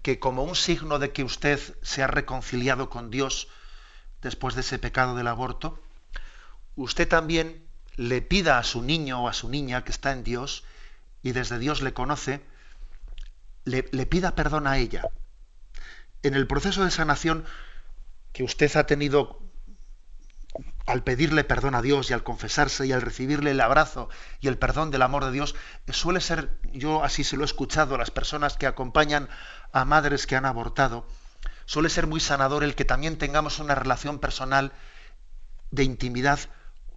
que como un signo de que usted se ha reconciliado con Dios después de ese pecado del aborto, usted también le pida a su niño o a su niña que está en Dios y desde Dios le conoce, le, le pida perdón a ella en el proceso de sanación que usted ha tenido al pedirle perdón a Dios y al confesarse y al recibirle el abrazo y el perdón del amor de Dios, suele ser, yo así se lo he escuchado a las personas que acompañan a madres que han abortado, suele ser muy sanador el que también tengamos una relación personal de intimidad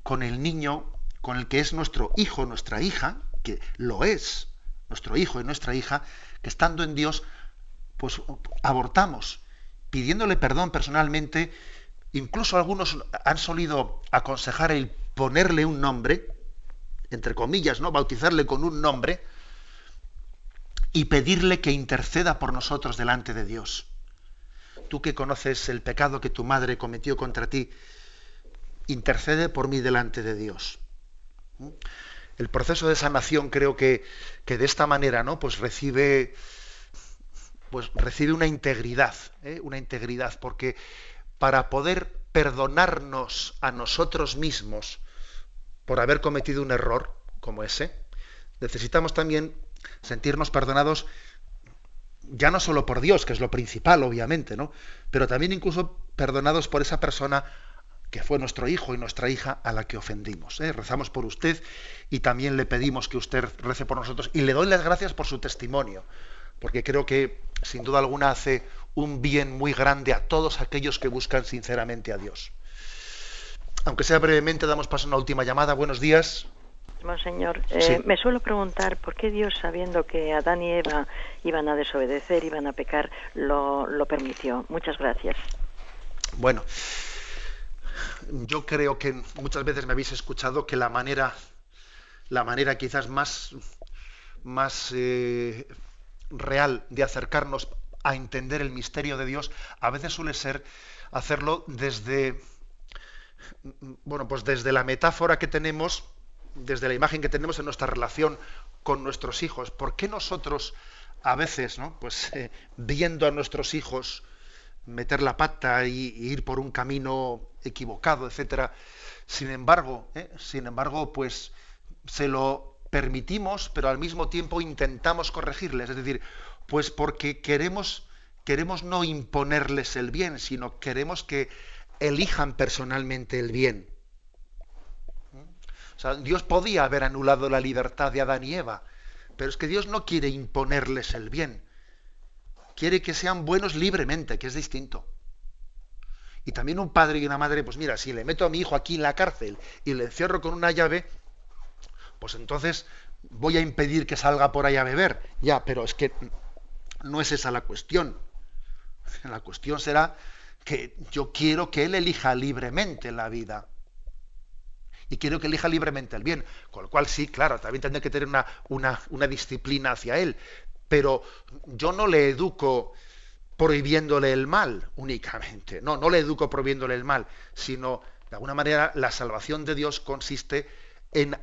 con el niño, con el que es nuestro hijo, nuestra hija, que lo es, nuestro hijo y nuestra hija, que estando en Dios pues abortamos, pidiéndole perdón personalmente. Incluso algunos han solido aconsejar el ponerle un nombre, entre comillas, ¿no? Bautizarle con un nombre y pedirle que interceda por nosotros delante de Dios. Tú que conoces el pecado que tu madre cometió contra ti, intercede por mí delante de Dios. ¿Mm? El proceso de sanación creo que, que de esta manera ¿no? pues recibe, pues recibe una integridad, ¿eh? una integridad, porque para poder perdonarnos a nosotros mismos por haber cometido un error como ese, necesitamos también sentirnos perdonados ya no solo por Dios, que es lo principal, obviamente, ¿no? Pero también incluso perdonados por esa persona que fue nuestro hijo y nuestra hija a la que ofendimos. ¿eh? Rezamos por usted y también le pedimos que usted rece por nosotros y le doy las gracias por su testimonio, porque creo que sin duda alguna hace un bien muy grande a todos aquellos que buscan sinceramente a Dios. Aunque sea brevemente, damos paso a una última llamada. Buenos días. Monseñor, eh, me suelo preguntar por qué Dios, sabiendo que Adán y Eva iban a desobedecer, iban a pecar, lo, lo permitió. Muchas gracias. Bueno, yo creo que muchas veces me habéis escuchado que la manera, la manera quizás más, más eh, real de acercarnos a entender el misterio de Dios a veces suele ser hacerlo desde bueno pues desde la metáfora que tenemos desde la imagen que tenemos en nuestra relación con nuestros hijos. ¿por qué nosotros a veces no pues eh, viendo a nuestros hijos meter la pata y, ir por un camino equivocado etcétera sin embargo ¿eh? sin embargo pues se lo permitimos, pero al mismo tiempo intentamos corregirles. Es decir, pues porque queremos queremos no imponerles el bien, sino queremos que elijan personalmente el bien. Dios podía haber anulado la libertad de Adán y Eva, pero es que Dios no quiere imponerles el bien. Quiere que sean buenos libremente, que es distinto. Y también un padre y una madre, pues mira, si le meto a mi hijo aquí en la cárcel y le encierro con una llave, pues entonces voy a impedir que salga por ahí a beber. Ya, pero es que no es esa la cuestión. La cuestión será que yo quiero que él elija libremente la vida. Y quiero que elija libremente el bien. Con lo cual sí, claro, también tendré que tener una, una, una disciplina hacia él. Pero yo no le educo prohibiéndole el mal únicamente. No, no le educo prohibiéndole el mal, sino de alguna manera la salvación de Dios consiste en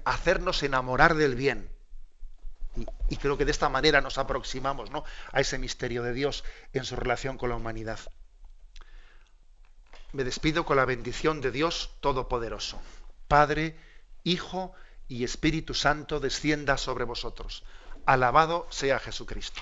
hacernos enamorar del bien. Y, creo que de esta manera nos aproximamos ¿no? a ese misterio de Dios en su relación con la humanidad. Me despido con la bendición de Dios Todopoderoso. Padre, Hijo y Espíritu Santo descienda sobre vosotros. Alabado sea Jesucristo.